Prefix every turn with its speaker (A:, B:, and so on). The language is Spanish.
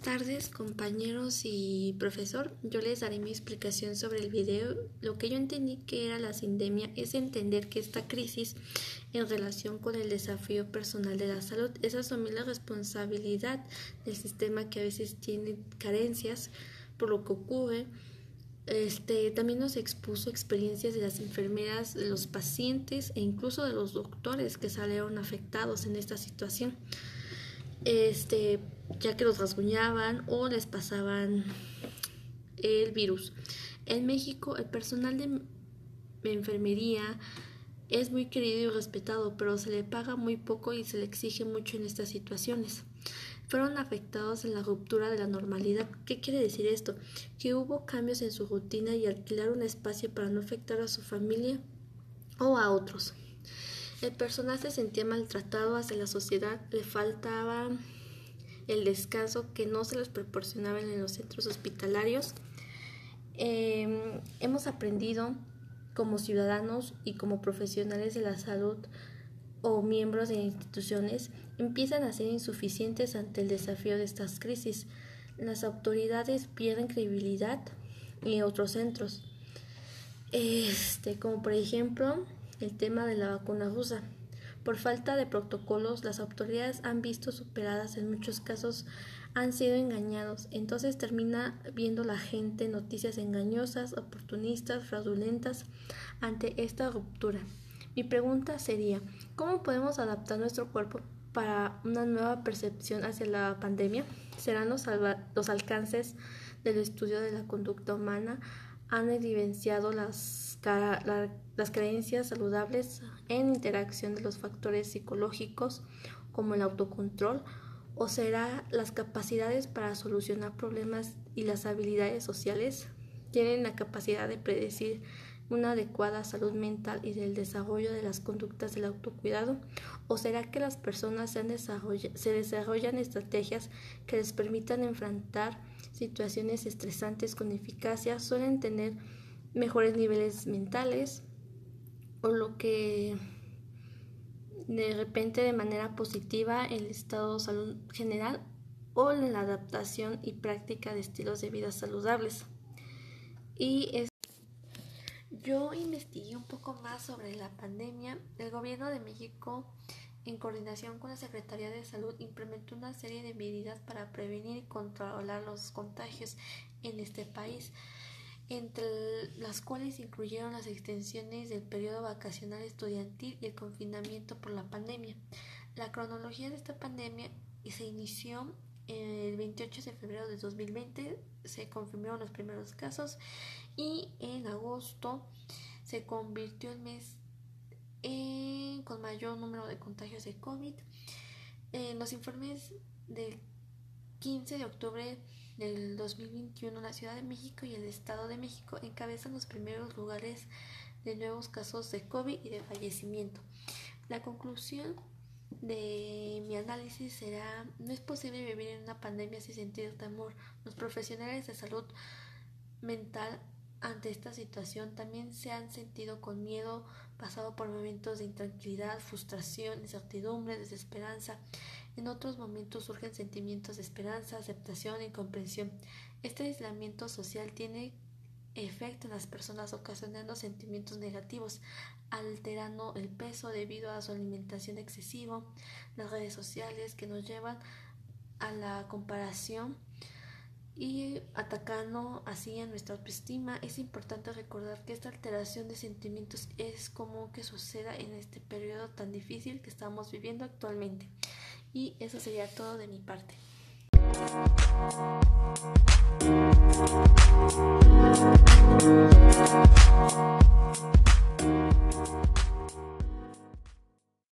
A: tardes compañeros y profesor. Yo les daré mi explicación sobre el video. Lo que yo entendí que era la sindemia es entender que esta crisis en relación con el desafío personal de la salud es asumir la responsabilidad del sistema que a veces tiene carencias por lo que ocurre. Este, también nos expuso experiencias de las enfermeras, de los pacientes e incluso de los doctores que salieron afectados en esta situación este, ya que los rasguñaban o les pasaban el virus. En México, el personal de enfermería es muy querido y respetado, pero se le paga muy poco y se le exige mucho en estas situaciones. Fueron afectados en la ruptura de la normalidad. ¿Qué quiere decir esto? Que hubo cambios en su rutina y alquilar un espacio para no afectar a su familia o a otros. El personal se sentía maltratado hacia la sociedad, le faltaba el descanso que no se les proporcionaba en los centros hospitalarios. Em, hemos aprendido como ciudadanos y como profesionales de la salud o miembros de instituciones empiezan a ser insuficientes ante el desafío de estas crisis. Las autoridades pierden credibilidad en otros centros. Este, como por ejemplo, el tema de la vacuna rusa. Por falta de protocolos, las autoridades han visto superadas, en muchos casos han sido engañados. Entonces termina viendo la gente noticias engañosas, oportunistas, fraudulentas ante esta ruptura. Mi pregunta sería, ¿cómo podemos adaptar nuestro cuerpo para una nueva percepción hacia la pandemia? ¿Serán los, los alcances del estudio de la conducta humana? ¿Han evidenciado las las creencias saludables en interacción de los factores psicológicos como el autocontrol o será las capacidades para solucionar problemas y las habilidades sociales tienen la capacidad de predecir una adecuada salud mental y del desarrollo de las conductas del autocuidado? ¿O será que las personas se, se desarrollan estrategias que les permitan enfrentar situaciones estresantes con eficacia? Suelen tener mejores niveles mentales o lo que de repente de manera positiva el estado de salud general o la adaptación y práctica de estilos de vida saludables. Y es yo investigué un poco más sobre la pandemia. El gobierno de México, en coordinación con la Secretaría de Salud, implementó una serie de medidas para prevenir y controlar los contagios en este país entre las cuales incluyeron las extensiones del periodo vacacional estudiantil y el confinamiento por la pandemia. La cronología de esta pandemia se inició el 28 de febrero de 2020, se confirmaron los primeros casos y en agosto se convirtió el mes con mayor número de contagios de COVID. En los informes del 15 de octubre del 2021, la Ciudad de México y el Estado de México encabezan los primeros lugares de nuevos casos de COVID y de fallecimiento. La conclusión de mi análisis será, no es posible vivir en una pandemia sin sentir temor. Los profesionales de salud mental ante esta situación también se han sentido con miedo, pasado por momentos de intranquilidad, frustración, incertidumbre, desesperanza. En otros momentos surgen sentimientos de esperanza, aceptación y comprensión. Este aislamiento social tiene efecto en las personas ocasionando sentimientos negativos, alterando el peso debido a su alimentación excesiva, las redes sociales que nos llevan a la comparación y atacando así a nuestra autoestima. Es importante recordar que esta alteración de sentimientos es común que suceda en este periodo tan difícil que estamos viviendo actualmente. Y eso sería todo de mi parte.